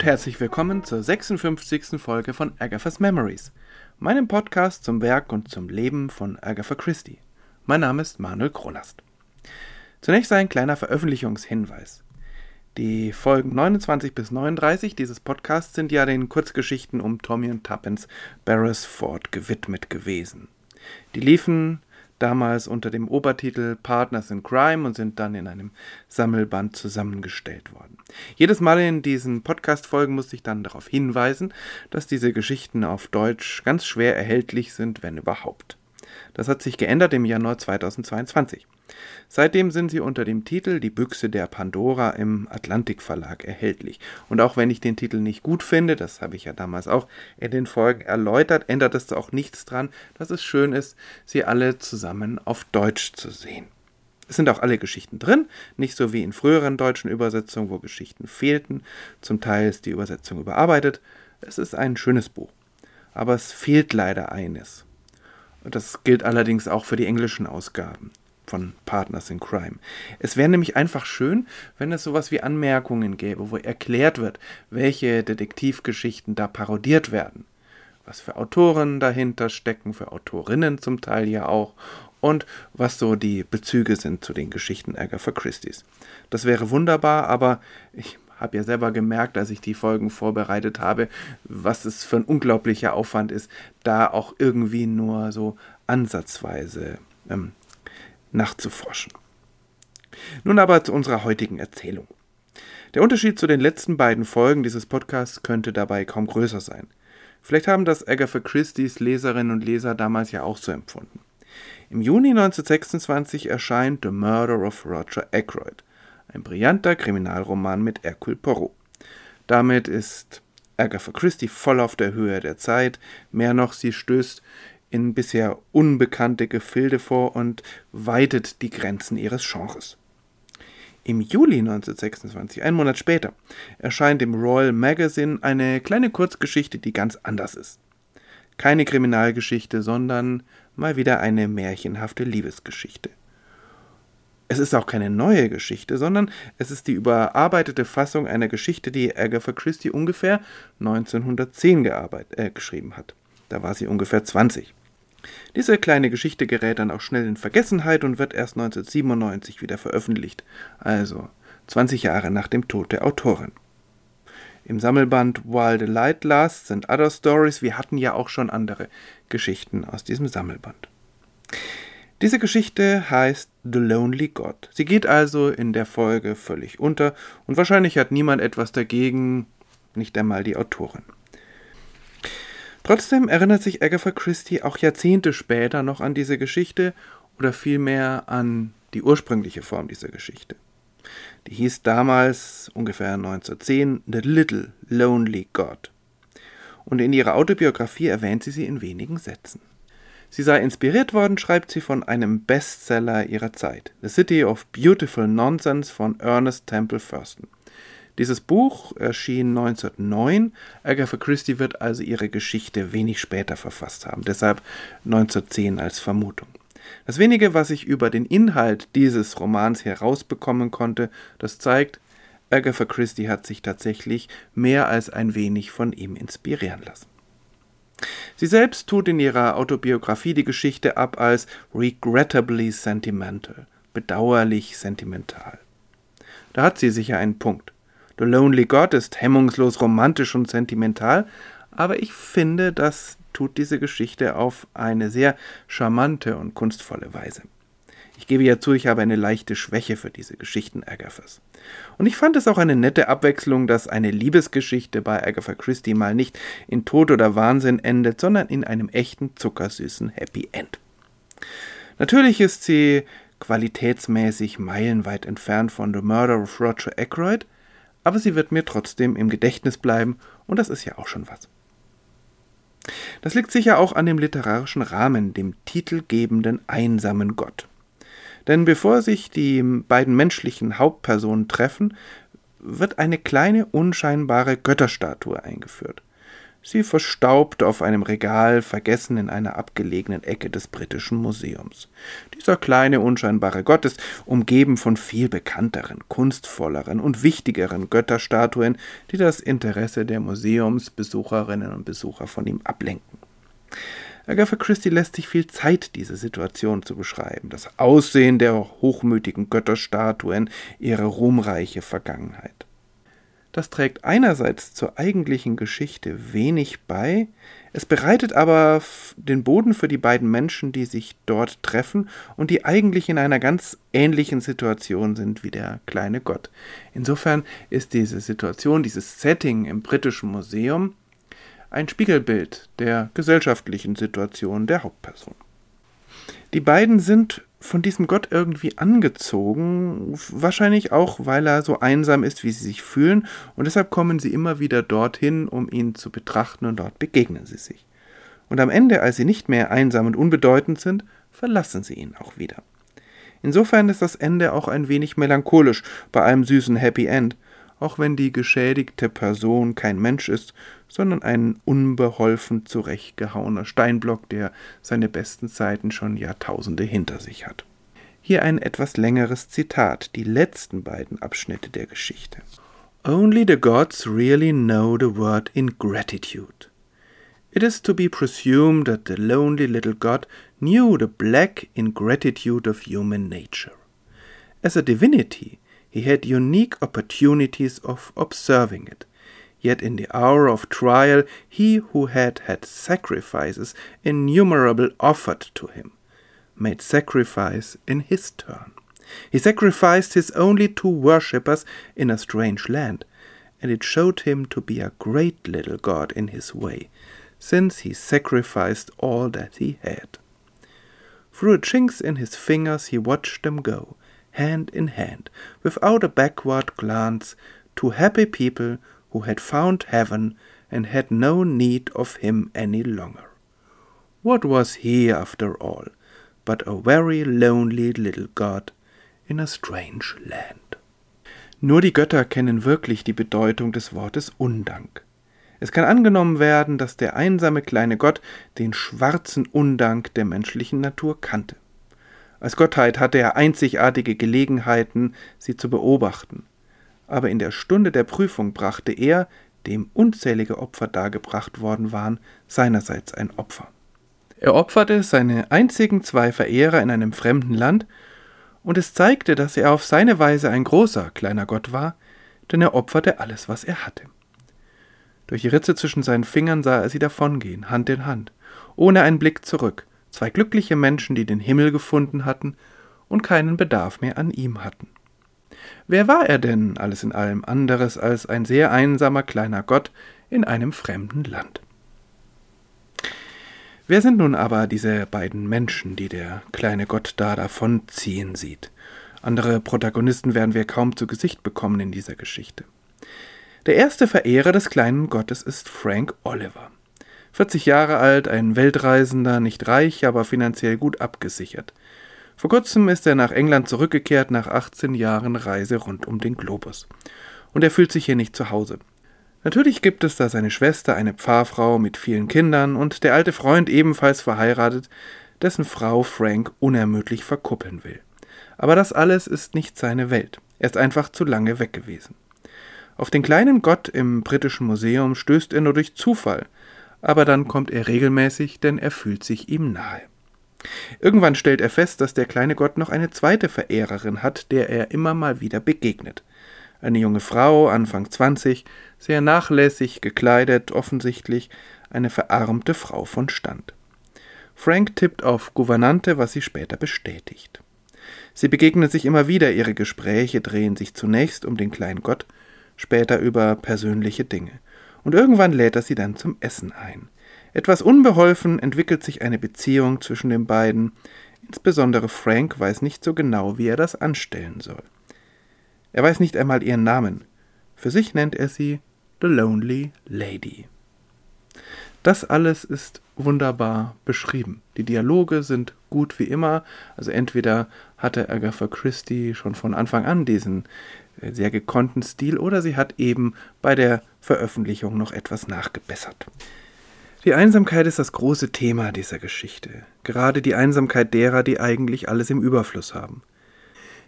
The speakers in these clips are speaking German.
Und herzlich willkommen zur 56. Folge von Agatha's Memories, meinem Podcast zum Werk und zum Leben von Agatha Christie. Mein Name ist Manuel Kronast. Zunächst ein kleiner Veröffentlichungshinweis. Die Folgen 29 bis 39 dieses Podcasts sind ja den Kurzgeschichten um Tommy und Tuppence Beresford gewidmet gewesen. Die liefen damals unter dem Obertitel Partners in Crime und sind dann in einem Sammelband zusammengestellt worden. Jedes Mal in diesen Podcast-Folgen musste ich dann darauf hinweisen, dass diese Geschichten auf Deutsch ganz schwer erhältlich sind, wenn überhaupt. Das hat sich geändert im Januar 2022. Seitdem sind sie unter dem Titel Die Büchse der Pandora im Atlantik Verlag erhältlich. Und auch wenn ich den Titel nicht gut finde, das habe ich ja damals auch in den Folgen erläutert, ändert es auch nichts dran, dass es schön ist, sie alle zusammen auf Deutsch zu sehen. Es sind auch alle Geschichten drin, nicht so wie in früheren deutschen Übersetzungen, wo Geschichten fehlten. Zum Teil ist die Übersetzung überarbeitet. Es ist ein schönes Buch. Aber es fehlt leider eines. Das gilt allerdings auch für die englischen Ausgaben von Partners in Crime. Es wäre nämlich einfach schön, wenn es sowas wie Anmerkungen gäbe, wo erklärt wird, welche Detektivgeschichten da parodiert werden. Was für Autoren dahinter stecken, für Autorinnen zum Teil ja auch und was so die Bezüge sind zu den Geschichten Agatha Christie's. Das wäre wunderbar, aber ich habe ja selber gemerkt, als ich die Folgen vorbereitet habe, was es für ein unglaublicher Aufwand ist, da auch irgendwie nur so ansatzweise ähm, nachzuforschen. Nun aber zu unserer heutigen Erzählung. Der Unterschied zu den letzten beiden Folgen dieses Podcasts könnte dabei kaum größer sein. Vielleicht haben das Agatha Christie's Leserinnen und Leser damals ja auch so empfunden. Im Juni 1926 erscheint The Murder of Roger Ackroyd, ein brillanter Kriminalroman mit Hercule Poirot. Damit ist Agatha Christie voll auf der Höhe der Zeit. Mehr noch, sie stößt in bisher unbekannte Gefilde vor und weitet die Grenzen ihres Genres. Im Juli 1926, einen Monat später, erscheint im Royal Magazine eine kleine Kurzgeschichte, die ganz anders ist. Keine Kriminalgeschichte, sondern mal wieder eine märchenhafte Liebesgeschichte. Es ist auch keine neue Geschichte, sondern es ist die überarbeitete Fassung einer Geschichte, die Agatha Christie ungefähr 1910 äh, geschrieben hat. Da war sie ungefähr 20. Diese kleine Geschichte gerät dann auch schnell in Vergessenheit und wird erst 1997 wieder veröffentlicht, also 20 Jahre nach dem Tod der Autorin. Im Sammelband While the Light Lasts and Other Stories, wir hatten ja auch schon andere Geschichten aus diesem Sammelband. Diese Geschichte heißt The Lonely God. Sie geht also in der Folge völlig unter und wahrscheinlich hat niemand etwas dagegen, nicht einmal die Autorin. Trotzdem erinnert sich Agatha Christie auch Jahrzehnte später noch an diese Geschichte oder vielmehr an die ursprüngliche Form dieser Geschichte. Die hieß damals ungefähr 1910 The Little Lonely God. Und in ihrer Autobiografie erwähnt sie sie in wenigen Sätzen. Sie sei inspiriert worden, schreibt sie, von einem Bestseller ihrer Zeit, The City of Beautiful Nonsense von Ernest Temple Thurston. Dieses Buch erschien 1909. Agatha Christie wird also ihre Geschichte wenig später verfasst haben, deshalb 1910 als Vermutung. Das wenige, was ich über den Inhalt dieses Romans herausbekommen konnte, das zeigt, Agatha Christie hat sich tatsächlich mehr als ein wenig von ihm inspirieren lassen. Sie selbst tut in ihrer Autobiografie die Geschichte ab als regrettably sentimental, bedauerlich sentimental. Da hat sie sicher einen Punkt. The Lonely God ist hemmungslos romantisch und sentimental, aber ich finde, das tut diese Geschichte auf eine sehr charmante und kunstvolle Weise. Ich gebe ja zu, ich habe eine leichte Schwäche für diese Geschichten Agathas. Und ich fand es auch eine nette Abwechslung, dass eine Liebesgeschichte bei Agatha Christie mal nicht in Tod oder Wahnsinn endet, sondern in einem echten zuckersüßen Happy End. Natürlich ist sie qualitätsmäßig meilenweit entfernt von The Murder of Roger Ackroyd, aber sie wird mir trotzdem im Gedächtnis bleiben und das ist ja auch schon was. Das liegt sicher auch an dem literarischen Rahmen, dem titelgebenden einsamen Gott. Denn bevor sich die beiden menschlichen Hauptpersonen treffen, wird eine kleine unscheinbare Götterstatue eingeführt. Sie verstaubt auf einem Regal, vergessen in einer abgelegenen Ecke des britischen Museums. Dieser kleine, unscheinbare Gott ist umgeben von viel bekannteren, kunstvolleren und wichtigeren Götterstatuen, die das Interesse der Museumsbesucherinnen und Besucher von ihm ablenken. Agatha Christie lässt sich viel Zeit, diese Situation zu beschreiben, das Aussehen der hochmütigen Götterstatuen, ihre ruhmreiche Vergangenheit. Das trägt einerseits zur eigentlichen Geschichte wenig bei, es bereitet aber den Boden für die beiden Menschen, die sich dort treffen und die eigentlich in einer ganz ähnlichen Situation sind wie der kleine Gott. Insofern ist diese Situation, dieses Setting im britischen Museum ein Spiegelbild der gesellschaftlichen Situation der Hauptperson. Die beiden sind von diesem Gott irgendwie angezogen, wahrscheinlich auch, weil er so einsam ist, wie sie sich fühlen, und deshalb kommen sie immer wieder dorthin, um ihn zu betrachten, und dort begegnen sie sich. Und am Ende, als sie nicht mehr einsam und unbedeutend sind, verlassen sie ihn auch wieder. Insofern ist das Ende auch ein wenig melancholisch bei einem süßen Happy End, auch wenn die geschädigte Person kein Mensch ist, sondern ein unbeholfen zurechtgehauener Steinblock, der seine besten Zeiten schon Jahrtausende hinter sich hat. Hier ein etwas längeres Zitat, die letzten beiden Abschnitte der Geschichte. Only the gods really know the word ingratitude. It is to be presumed that the lonely little god knew the black ingratitude of human nature. As a divinity, he had unique opportunities of observing it. Yet in the hour of trial, he who had had sacrifices innumerable offered to him, made sacrifice in his turn. He sacrificed his only two worshippers in a strange land, and it showed him to be a great little god in his way, since he sacrificed all that he had. Through chinks in his fingers he watched them go, hand in hand, without a backward glance, to happy people who had found heaven and had no need of him any longer. What was he, after all, but a very lonely little god in a strange land? Nur die Götter kennen wirklich die Bedeutung des Wortes Undank. Es kann angenommen werden, dass der einsame kleine Gott den schwarzen Undank der menschlichen Natur kannte. Als Gottheit hatte er einzigartige Gelegenheiten, sie zu beobachten. Aber in der Stunde der Prüfung brachte er, dem unzählige Opfer dargebracht worden waren, seinerseits ein Opfer. Er opferte seine einzigen zwei Verehrer in einem fremden Land, und es zeigte, dass er auf seine Weise ein großer kleiner Gott war, denn er opferte alles, was er hatte. Durch die Ritze zwischen seinen Fingern sah er sie davongehen, Hand in Hand, ohne einen Blick zurück, zwei glückliche Menschen, die den Himmel gefunden hatten und keinen Bedarf mehr an ihm hatten. Wer war er denn alles in allem anderes als ein sehr einsamer kleiner Gott in einem fremden Land? Wer sind nun aber diese beiden Menschen, die der kleine Gott da davonziehen sieht? Andere Protagonisten werden wir kaum zu Gesicht bekommen in dieser Geschichte. Der erste Verehrer des kleinen Gottes ist Frank Oliver. 40 Jahre alt, ein Weltreisender, nicht reich, aber finanziell gut abgesichert. Vor kurzem ist er nach England zurückgekehrt nach 18 Jahren Reise rund um den Globus. Und er fühlt sich hier nicht zu Hause. Natürlich gibt es da seine Schwester, eine Pfarrfrau mit vielen Kindern und der alte Freund ebenfalls verheiratet, dessen Frau Frank unermüdlich verkuppeln will. Aber das alles ist nicht seine Welt. Er ist einfach zu lange weg gewesen. Auf den kleinen Gott im britischen Museum stößt er nur durch Zufall, aber dann kommt er regelmäßig, denn er fühlt sich ihm nahe. Irgendwann stellt er fest, dass der kleine Gott noch eine zweite Verehrerin hat, der er immer mal wieder begegnet. Eine junge Frau, Anfang 20, sehr nachlässig gekleidet, offensichtlich eine verarmte Frau von Stand. Frank tippt auf Gouvernante, was sie später bestätigt. Sie begegnen sich immer wieder, ihre Gespräche drehen sich zunächst um den kleinen Gott, später über persönliche Dinge und irgendwann lädt er sie dann zum Essen ein. Etwas unbeholfen entwickelt sich eine Beziehung zwischen den beiden, insbesondere Frank weiß nicht so genau, wie er das anstellen soll. Er weiß nicht einmal ihren Namen, für sich nennt er sie The Lonely Lady. Das alles ist wunderbar beschrieben. Die Dialoge sind gut wie immer. Also entweder hatte Agatha Christie schon von Anfang an diesen sehr gekonnten Stil oder sie hat eben bei der Veröffentlichung noch etwas nachgebessert. Die Einsamkeit ist das große Thema dieser Geschichte, gerade die Einsamkeit derer, die eigentlich alles im Überfluss haben.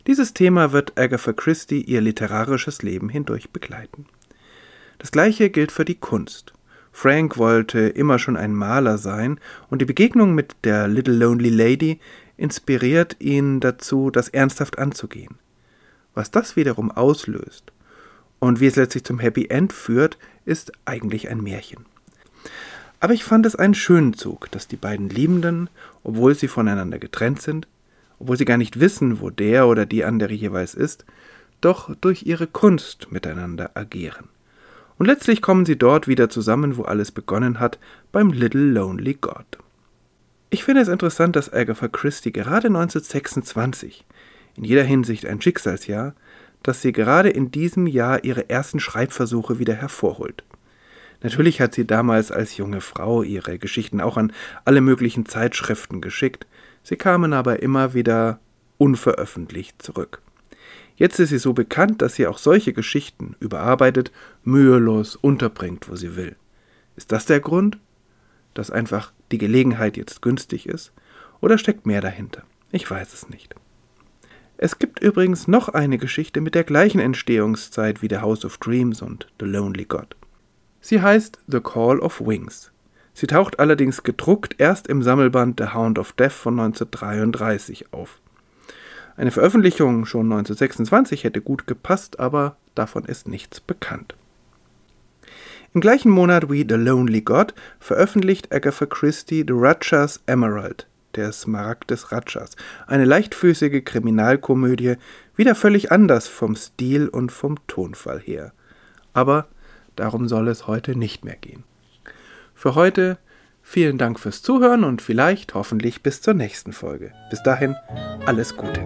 Dieses Thema wird Agatha Christie ihr literarisches Leben hindurch begleiten. Das gleiche gilt für die Kunst. Frank wollte immer schon ein Maler sein, und die Begegnung mit der Little Lonely Lady inspiriert ihn dazu, das ernsthaft anzugehen. Was das wiederum auslöst und wie es letztlich zum Happy End führt, ist eigentlich ein Märchen. Aber ich fand es einen schönen Zug, dass die beiden Liebenden, obwohl sie voneinander getrennt sind, obwohl sie gar nicht wissen, wo der oder die andere jeweils ist, doch durch ihre Kunst miteinander agieren. Und letztlich kommen sie dort wieder zusammen, wo alles begonnen hat, beim Little Lonely God. Ich finde es interessant, dass Agatha Christie gerade 1926, in jeder Hinsicht ein Schicksalsjahr, dass sie gerade in diesem Jahr ihre ersten Schreibversuche wieder hervorholt. Natürlich hat sie damals als junge Frau ihre Geschichten auch an alle möglichen Zeitschriften geschickt, sie kamen aber immer wieder unveröffentlicht zurück. Jetzt ist sie so bekannt, dass sie auch solche Geschichten überarbeitet, mühelos unterbringt, wo sie will. Ist das der Grund? Dass einfach die Gelegenheit jetzt günstig ist? Oder steckt mehr dahinter? Ich weiß es nicht. Es gibt übrigens noch eine Geschichte mit der gleichen Entstehungszeit wie The House of Dreams und The Lonely God. Sie heißt The Call of Wings. Sie taucht allerdings gedruckt erst im Sammelband The Hound of Death von 1933 auf. Eine Veröffentlichung schon 1926 hätte gut gepasst, aber davon ist nichts bekannt. Im gleichen Monat wie The Lonely God veröffentlicht Agatha Christie The Rajas Emerald, der Smaragd des Rajas, eine leichtfüßige Kriminalkomödie, wieder völlig anders vom Stil und vom Tonfall her. Aber darum soll es heute nicht mehr gehen. Für heute Vielen Dank fürs Zuhören und vielleicht hoffentlich bis zur nächsten Folge. Bis dahin, alles Gute.